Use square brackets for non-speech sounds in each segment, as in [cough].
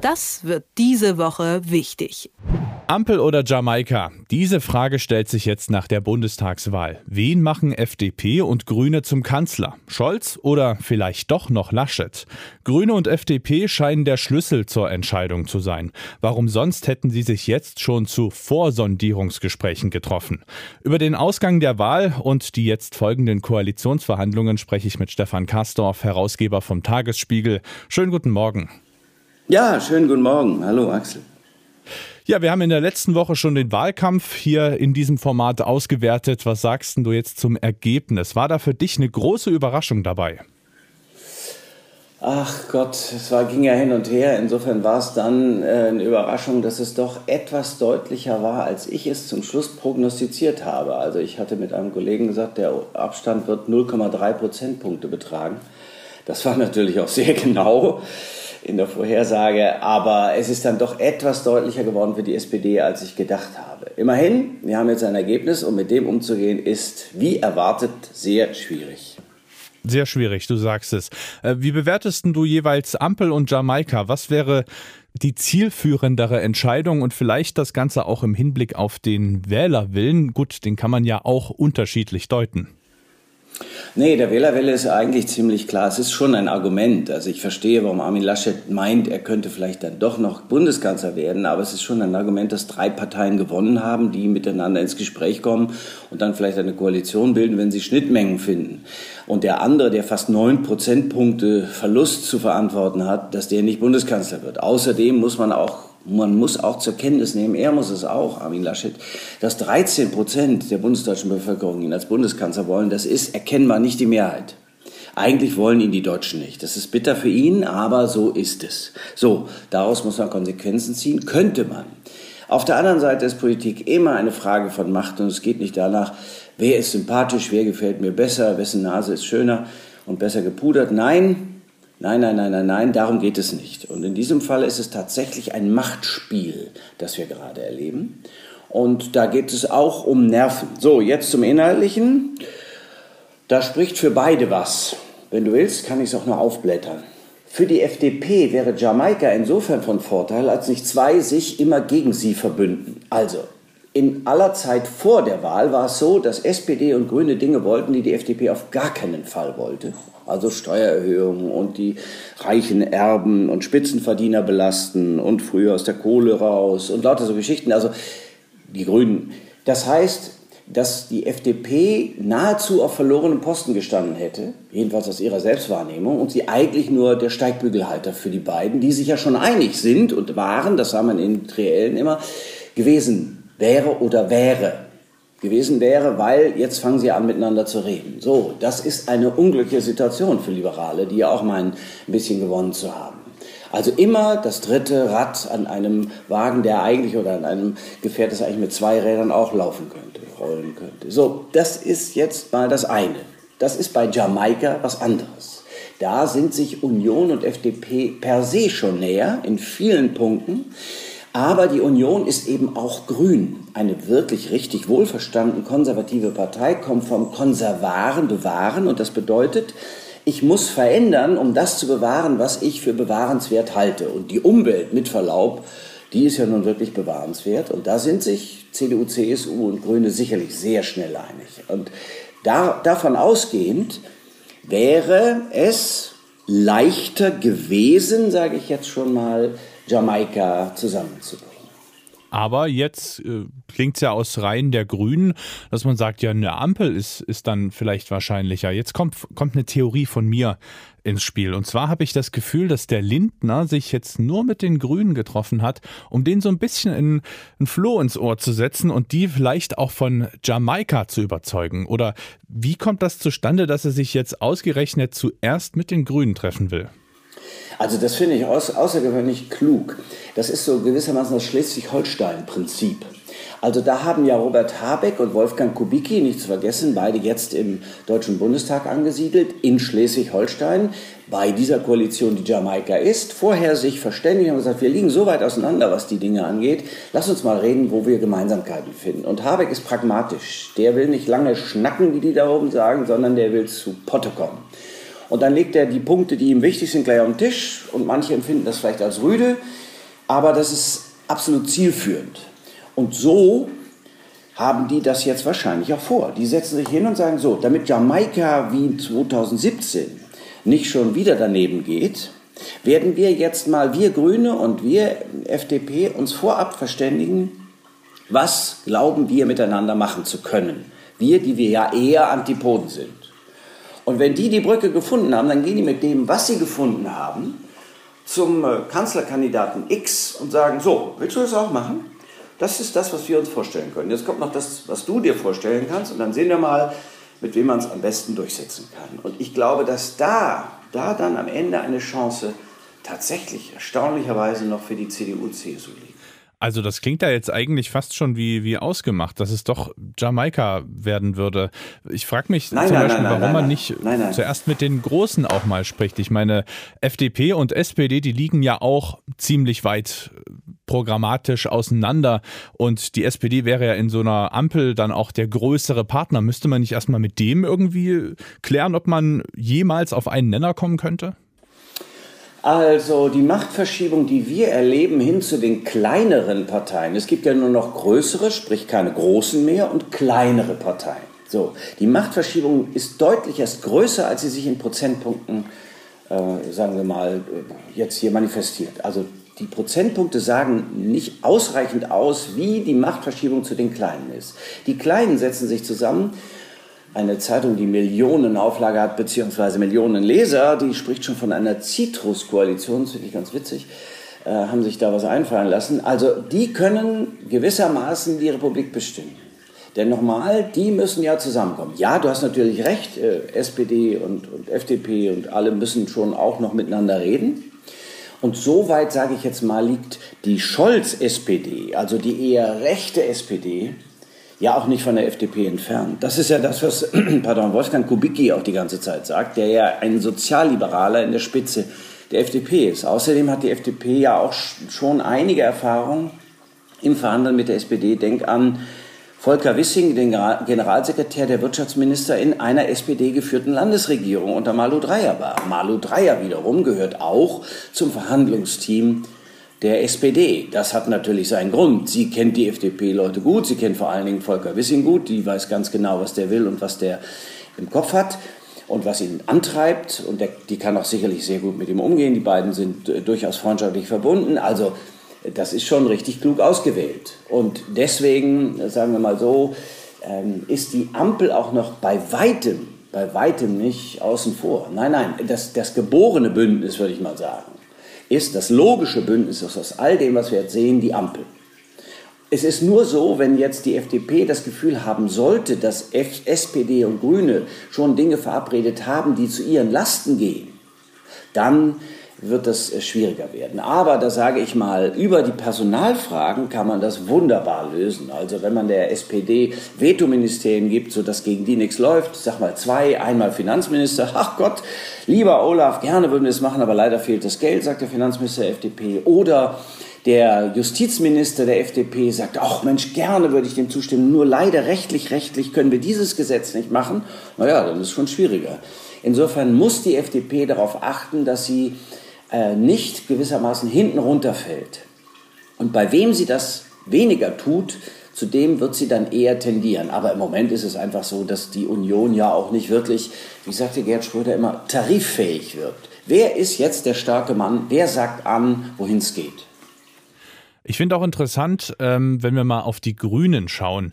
Das wird diese Woche wichtig. Ampel oder Jamaika? Diese Frage stellt sich jetzt nach der Bundestagswahl. Wen machen FDP und Grüne zum Kanzler? Scholz oder vielleicht doch noch Laschet? Grüne und FDP scheinen der Schlüssel zur Entscheidung zu sein. Warum sonst hätten sie sich jetzt schon zu Vorsondierungsgesprächen getroffen? Über den Ausgang der Wahl und die jetzt folgenden Koalitionsverhandlungen spreche ich mit Stefan Kastorf, Herausgeber vom Tagesspiegel. Schönen guten Morgen. Ja, schönen guten Morgen. Hallo Axel. Ja, wir haben in der letzten Woche schon den Wahlkampf hier in diesem Format ausgewertet. Was sagst du jetzt zum Ergebnis? War da für dich eine große Überraschung dabei? Ach Gott, es war, ging ja hin und her. Insofern war es dann äh, eine Überraschung, dass es doch etwas deutlicher war, als ich es zum Schluss prognostiziert habe. Also ich hatte mit einem Kollegen gesagt, der Abstand wird 0,3 Prozentpunkte betragen. Das war natürlich auch sehr [laughs] genau in der Vorhersage, aber es ist dann doch etwas deutlicher geworden für die SPD, als ich gedacht habe. Immerhin, wir haben jetzt ein Ergebnis und mit dem umzugehen ist, wie erwartet, sehr schwierig. Sehr schwierig, du sagst es. Äh, wie bewertest du jeweils Ampel und Jamaika? Was wäre die zielführendere Entscheidung und vielleicht das Ganze auch im Hinblick auf den Wählerwillen? Gut, den kann man ja auch unterschiedlich deuten. Nee, der Wählerwelle ist eigentlich ziemlich klar. Es ist schon ein Argument. Also ich verstehe, warum Armin Laschet meint, er könnte vielleicht dann doch noch Bundeskanzler werden. Aber es ist schon ein Argument, dass drei Parteien gewonnen haben, die miteinander ins Gespräch kommen und dann vielleicht eine Koalition bilden, wenn sie Schnittmengen finden. Und der andere, der fast neun Prozentpunkte Verlust zu verantworten hat, dass der nicht Bundeskanzler wird. Außerdem muss man auch man muss auch zur Kenntnis nehmen, er muss es auch, Armin Laschet, dass 13 Prozent der bundesdeutschen Bevölkerung ihn als Bundeskanzler wollen. Das ist erkennbar nicht die Mehrheit. Eigentlich wollen ihn die Deutschen nicht. Das ist bitter für ihn, aber so ist es. So, daraus muss man Konsequenzen ziehen. Könnte man. Auf der anderen Seite ist Politik immer eine Frage von Macht und es geht nicht danach, wer ist sympathisch, wer gefällt mir besser, wessen Nase ist schöner und besser gepudert. Nein, Nein, nein, nein, nein, nein, darum geht es nicht. Und in diesem Fall ist es tatsächlich ein Machtspiel, das wir gerade erleben. Und da geht es auch um Nerven. So, jetzt zum Inhaltlichen. Da spricht für beide was. Wenn du willst, kann ich es auch noch aufblättern. Für die FDP wäre Jamaika insofern von Vorteil, als nicht zwei sich immer gegen sie verbünden. Also, in aller Zeit vor der Wahl war es so, dass SPD und Grüne Dinge wollten, die die FDP auf gar keinen Fall wollte also Steuererhöhungen und die reichen Erben und Spitzenverdiener belasten und früher aus der Kohle raus und lauter so Geschichten. Also die Grünen. Das heißt, dass die FDP nahezu auf verlorenen Posten gestanden hätte, jedenfalls aus ihrer Selbstwahrnehmung, und sie eigentlich nur der Steigbügelhalter für die beiden, die sich ja schon einig sind und waren, das sah man in Triellen immer, gewesen wäre oder wäre gewesen wäre, weil jetzt fangen sie an miteinander zu reden. So, das ist eine unglückliche Situation für Liberale, die ja auch meinen, ein bisschen gewonnen zu haben. Also immer das dritte Rad an einem Wagen, der eigentlich oder an einem Gefährt, das eigentlich mit zwei Rädern auch laufen könnte, rollen könnte. So, das ist jetzt mal das eine. Das ist bei Jamaika was anderes. Da sind sich Union und FDP per se schon näher in vielen Punkten. Aber die Union ist eben auch grün. Eine wirklich richtig wohlverstanden konservative Partei kommt vom Konservaren, Bewahren und das bedeutet, ich muss verändern, um das zu bewahren, was ich für bewahrenswert halte. Und die Umwelt, mit Verlaub, die ist ja nun wirklich bewahrenswert. Und da sind sich CDU, CSU und Grüne sicherlich sehr schnell einig. Und da, davon ausgehend wäre es leichter gewesen, sage ich jetzt schon mal, Jamaika zusammenzubringen. Aber jetzt äh, klingt es ja aus Reihen der Grünen, dass man sagt, ja, eine Ampel ist, ist dann vielleicht wahrscheinlicher. Jetzt kommt, kommt eine Theorie von mir ins Spiel. Und zwar habe ich das Gefühl, dass der Lindner sich jetzt nur mit den Grünen getroffen hat, um den so ein bisschen in ein Floh ins Ohr zu setzen und die vielleicht auch von Jamaika zu überzeugen. Oder wie kommt das zustande, dass er sich jetzt ausgerechnet zuerst mit den Grünen treffen will? Also das finde ich außergewöhnlich klug. Das ist so gewissermaßen das Schleswig-Holstein-Prinzip. Also da haben ja Robert Habeck und Wolfgang Kubicki, nicht zu vergessen, beide jetzt im Deutschen Bundestag angesiedelt, in Schleswig-Holstein, bei dieser Koalition, die Jamaika ist, vorher sich verständigt und gesagt, wir liegen so weit auseinander, was die Dinge angeht, lass uns mal reden, wo wir Gemeinsamkeiten finden. Und Habeck ist pragmatisch. Der will nicht lange schnacken, wie die da oben sagen, sondern der will zu Potte kommen. Und dann legt er die Punkte, die ihm wichtig sind, gleich auf den Tisch. Und manche empfinden das vielleicht als rüde. aber das ist absolut zielführend. Und so haben die das jetzt wahrscheinlich auch vor. Die setzen sich hin und sagen so, damit Jamaika wie 2017 nicht schon wieder daneben geht, werden wir jetzt mal, wir Grüne und wir FDP, uns vorab verständigen, was glauben wir miteinander machen zu können. Wir, die wir ja eher Antipoden sind. Und wenn die die Brücke gefunden haben, dann gehen die mit dem, was sie gefunden haben, zum äh, Kanzlerkandidaten X und sagen, so, willst du das auch machen? Das ist das, was wir uns vorstellen können. Jetzt kommt noch das, was du dir vorstellen kannst und dann sehen wir mal, mit wem man es am besten durchsetzen kann. Und ich glaube, dass da, da dann am Ende eine Chance tatsächlich erstaunlicherweise noch für die CDU-CSU liegt. Also das klingt ja jetzt eigentlich fast schon wie, wie ausgemacht, dass es doch Jamaika werden würde. Ich frage mich nein, zum nein, Beispiel, nein, warum man nicht zuerst mit den Großen auch mal spricht. Ich meine, FDP und SPD, die liegen ja auch ziemlich weit äh, programmatisch auseinander und die SPD wäre ja in so einer Ampel dann auch der größere Partner. Müsste man nicht erstmal mit dem irgendwie klären, ob man jemals auf einen Nenner kommen könnte? Also die Machtverschiebung, die wir erleben hin zu den kleineren Parteien. Es gibt ja nur noch größere, sprich keine großen mehr, und kleinere Parteien. So, die Machtverschiebung ist deutlich erst größer, als sie sich in Prozentpunkten, äh, sagen wir mal, jetzt hier manifestiert. Also die Prozentpunkte sagen nicht ausreichend aus, wie die Machtverschiebung zu den Kleinen ist. Die Kleinen setzen sich zusammen eine Zeitung, die Millionen Auflage hat, beziehungsweise Millionen Leser, die spricht schon von einer Citrus-Koalition, das finde ich ganz witzig, äh, haben sich da was einfallen lassen. Also die können gewissermaßen die Republik bestimmen. Denn nochmal, die müssen ja zusammenkommen. Ja, du hast natürlich recht, äh, SPD und, und FDP und alle müssen schon auch noch miteinander reden. Und so weit, sage ich jetzt mal, liegt die Scholz-SPD, also die eher rechte SPD, ja auch nicht von der FDP entfernt. Das ist ja das, was [clears throat] pardon, Wolfgang Kubicki auch die ganze Zeit sagt, der ja ein Sozialliberaler in der Spitze der FDP ist. Außerdem hat die FDP ja auch schon einige Erfahrungen im Verhandeln mit der SPD. Denk an Volker Wissing, den Generalsekretär der Wirtschaftsminister in einer SPD geführten Landesregierung unter Malu Dreyer war. Malu Dreyer wiederum gehört auch zum Verhandlungsteam der SPD. Das hat natürlich seinen Grund. Sie kennt die FDP-Leute gut, sie kennt vor allen Dingen Volker Wissing gut, die weiß ganz genau, was der will und was der im Kopf hat und was ihn antreibt. Und der, die kann auch sicherlich sehr gut mit ihm umgehen. Die beiden sind äh, durchaus freundschaftlich verbunden. Also das ist schon richtig klug ausgewählt. Und deswegen, sagen wir mal so, ähm, ist die Ampel auch noch bei weitem, bei weitem nicht außen vor. Nein, nein, das, das geborene Bündnis, würde ich mal sagen ist das logische Bündnis aus all dem, was wir jetzt sehen, die Ampel. Es ist nur so, wenn jetzt die FDP das Gefühl haben sollte, dass SPD und Grüne schon Dinge verabredet haben, die zu ihren Lasten gehen, dann wird das äh, schwieriger werden. Aber da sage ich mal, über die Personalfragen kann man das wunderbar lösen. Also wenn man der SPD Vetoministerien gibt, sodass gegen die nichts läuft, sag mal zwei, einmal Finanzminister, [laughs] ach Gott, lieber Olaf, gerne würden wir es machen, aber leider fehlt das Geld, sagt der Finanzminister der FDP. Oder der Justizminister der FDP sagt, ach Mensch, gerne würde ich dem zustimmen, nur leider rechtlich, rechtlich können wir dieses Gesetz nicht machen. Naja, dann ist es schon schwieriger. Insofern muss die FDP darauf achten, dass sie äh, nicht gewissermaßen hinten runterfällt. Und bei wem sie das weniger tut, zu dem wird sie dann eher tendieren. Aber im Moment ist es einfach so, dass die Union ja auch nicht wirklich, wie sagte Gerd Schröder immer, tariffähig wird. Wer ist jetzt der starke Mann? Wer sagt an, wohin es geht? Ich finde auch interessant, ähm, wenn wir mal auf die Grünen schauen.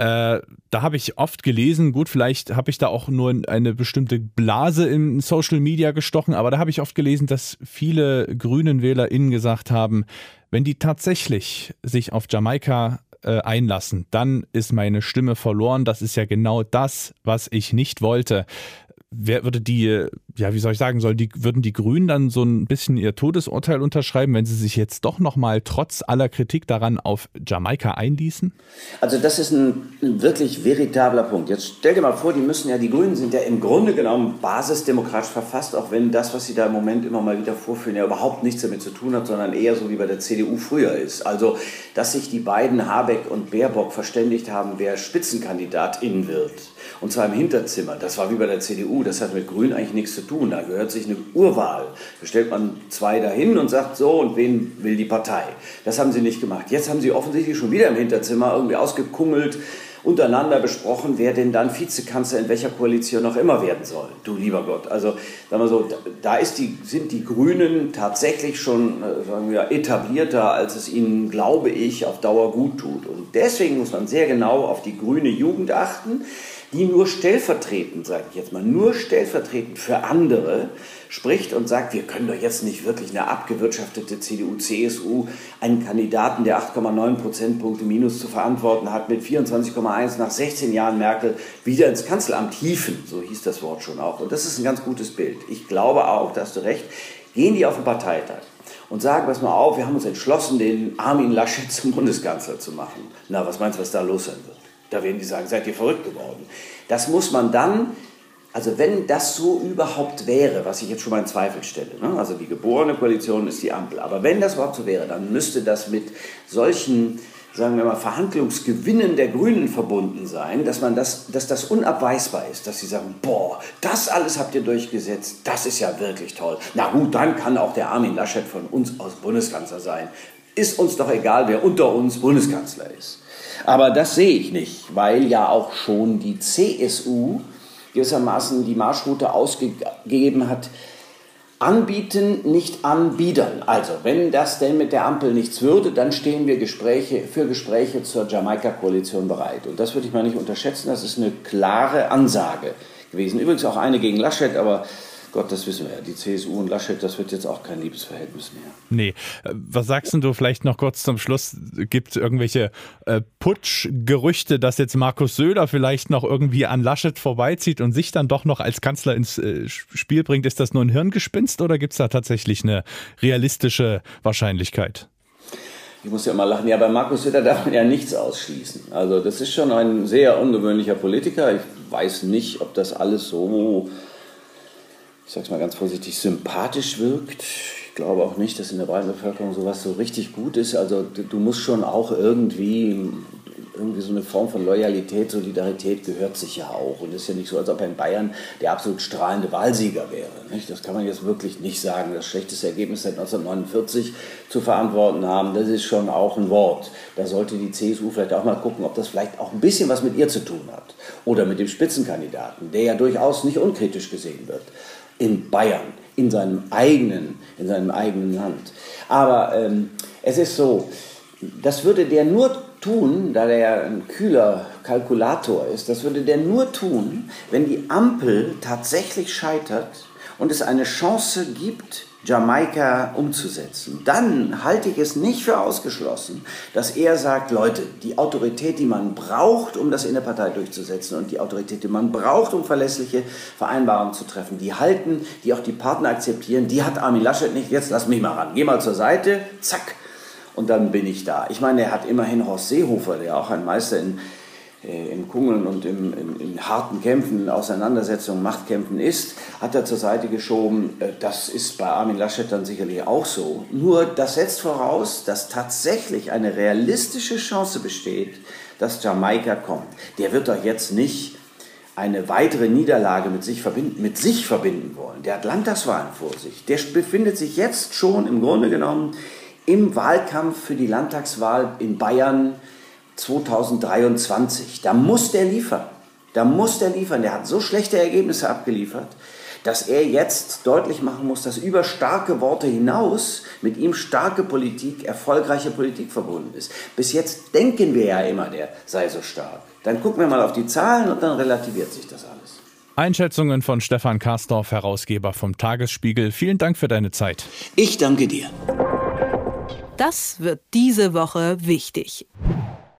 Äh, da habe ich oft gelesen, gut, vielleicht habe ich da auch nur eine bestimmte Blase in Social Media gestochen, aber da habe ich oft gelesen, dass viele grünen WählerInnen gesagt haben, wenn die tatsächlich sich auf Jamaika äh, einlassen, dann ist meine Stimme verloren. Das ist ja genau das, was ich nicht wollte wer würde die, ja, wie soll ich sagen, sollen die, würden die Grünen dann so ein bisschen ihr Todesurteil unterschreiben, wenn sie sich jetzt doch nochmal trotz aller Kritik daran auf Jamaika einließen? Also das ist ein, wirklich veritabler Punkt. Jetzt stell dir mal vor, die müssen ja, die Grünen sind ja im Grunde genommen basisdemokratisch verfasst, auch wenn das, was sie da im Moment immer mal wieder vorführen, ja überhaupt nichts damit zu tun hat, sondern eher so wie bei der CDU früher ist. Also, dass sich die beiden Habeck und Baerbock verständigt haben, wer Spitzenkandidatin wird. Und zwar im Hinterzimmer. Das war wie bei der CDU, das hat mit Grün eigentlich nichts zu tun. Da gehört sich eine Urwahl. Da stellt man zwei dahin und sagt so, und wen will die Partei? Das haben sie nicht gemacht. Jetzt haben sie offensichtlich schon wieder im Hinterzimmer irgendwie ausgekungelt, untereinander besprochen, wer denn dann Vizekanzler in welcher Koalition noch immer werden soll. Du lieber Gott. Also sagen wir so, da die, sind die Grünen tatsächlich schon äh, sagen wir, etablierter, als es ihnen, glaube ich, auf Dauer gut tut. Und deswegen muss man sehr genau auf die grüne Jugend achten die nur stellvertretend, sage ich jetzt mal, nur stellvertretend für andere spricht und sagt, wir können doch jetzt nicht wirklich eine abgewirtschaftete CDU, CSU, einen Kandidaten, der 8,9 Prozentpunkte Minus zu verantworten hat, mit 24,1 nach 16 Jahren Merkel wieder ins Kanzleramt hieven. So hieß das Wort schon auch. Und das ist ein ganz gutes Bild. Ich glaube auch, da hast du recht, gehen die auf den Parteitag und sagen, pass mal auf, wir haben uns entschlossen, den Armin Laschet zum Bundeskanzler zu machen. Na, was meinst du, was da los sein wird? Da werden die sagen, seid ihr verrückt geworden. Das muss man dann, also wenn das so überhaupt wäre, was ich jetzt schon mal in Zweifel stelle, ne? also die geborene Koalition ist die Ampel, aber wenn das überhaupt so wäre, dann müsste das mit solchen sagen wir mal, Verhandlungsgewinnen der Grünen verbunden sein, dass, man das, dass das unabweisbar ist, dass sie sagen, boah, das alles habt ihr durchgesetzt, das ist ja wirklich toll. Na gut, dann kann auch der Armin Laschet von uns aus Bundeskanzler sein. Ist uns doch egal, wer unter uns Bundeskanzler ist. Aber das sehe ich nicht, weil ja auch schon die CSU gewissermaßen die Marschroute ausgegeben hat, anbieten, nicht anbiedern. Also, wenn das denn mit der Ampel nichts würde, dann stehen wir Gespräche, für Gespräche zur Jamaika-Koalition bereit. Und das würde ich mal nicht unterschätzen, das ist eine klare Ansage gewesen. Übrigens auch eine gegen Laschet, aber Gott, das wissen wir ja. Die CSU und Laschet, das wird jetzt auch kein Liebesverhältnis mehr. Nee. Was sagst du vielleicht noch kurz zum Schluss? Gibt es irgendwelche äh, Putschgerüchte, dass jetzt Markus Söder vielleicht noch irgendwie an Laschet vorbeizieht und sich dann doch noch als Kanzler ins äh, Spiel bringt? Ist das nur ein Hirngespinst oder gibt es da tatsächlich eine realistische Wahrscheinlichkeit? Ich muss ja mal lachen. Ja, bei Markus Söder darf man ja nichts ausschließen. Also, das ist schon ein sehr ungewöhnlicher Politiker. Ich weiß nicht, ob das alles so ich sage es mal ganz vorsichtig, sympathisch wirkt. Ich glaube auch nicht, dass in der breiten Bevölkerung sowas so richtig gut ist. Also du musst schon auch irgendwie, irgendwie so eine Form von Loyalität, Solidarität gehört sich ja auch. Und es ist ja nicht so, als ob in Bayern der absolut strahlende Wahlsieger wäre. Nicht? Das kann man jetzt wirklich nicht sagen. Das schlechteste Ergebnis seit 1949 zu verantworten haben, das ist schon auch ein Wort. Da sollte die CSU vielleicht auch mal gucken, ob das vielleicht auch ein bisschen was mit ihr zu tun hat. Oder mit dem Spitzenkandidaten, der ja durchaus nicht unkritisch gesehen wird in Bayern, in seinem eigenen, in seinem eigenen Land. Aber ähm, es ist so, das würde der nur tun, da der ein kühler Kalkulator ist, das würde der nur tun, wenn die Ampel tatsächlich scheitert und es eine Chance gibt, Jamaika umzusetzen, dann halte ich es nicht für ausgeschlossen, dass er sagt, Leute, die Autorität, die man braucht, um das in der Partei durchzusetzen und die Autorität, die man braucht, um verlässliche Vereinbarungen zu treffen, die halten, die auch die Partner akzeptieren, die hat Armin Laschet nicht, jetzt lass mich mal ran, geh mal zur Seite, zack, und dann bin ich da. Ich meine, er hat immerhin Horst Seehofer, der auch ein Meister in im Kungeln und im, in, in, harten Kämpfen, Auseinandersetzungen, Machtkämpfen ist, hat er zur Seite geschoben. Äh, das ist bei Armin Laschet dann sicherlich auch so. Nur das setzt voraus, dass tatsächlich eine realistische Chance besteht, dass Jamaika kommt. Der wird doch jetzt nicht eine weitere Niederlage mit sich verbinden, mit sich verbinden wollen. Der hat Landtagswahlen vor sich. Der befindet sich jetzt schon im Grunde genommen im Wahlkampf für die Landtagswahl in Bayern 2023. Da muss der liefern. Da muss der liefern. Der hat so schlechte Ergebnisse abgeliefert, dass er jetzt deutlich machen muss, dass über starke Worte hinaus mit ihm starke Politik, erfolgreiche Politik verbunden ist. Bis jetzt denken wir ja immer, der sei so stark. Dann gucken wir mal auf die Zahlen und dann relativiert sich das alles. Einschätzungen von Stefan Karsdorf, Herausgeber vom Tagesspiegel. Vielen Dank für deine Zeit. Ich danke dir. Das wird diese Woche wichtig.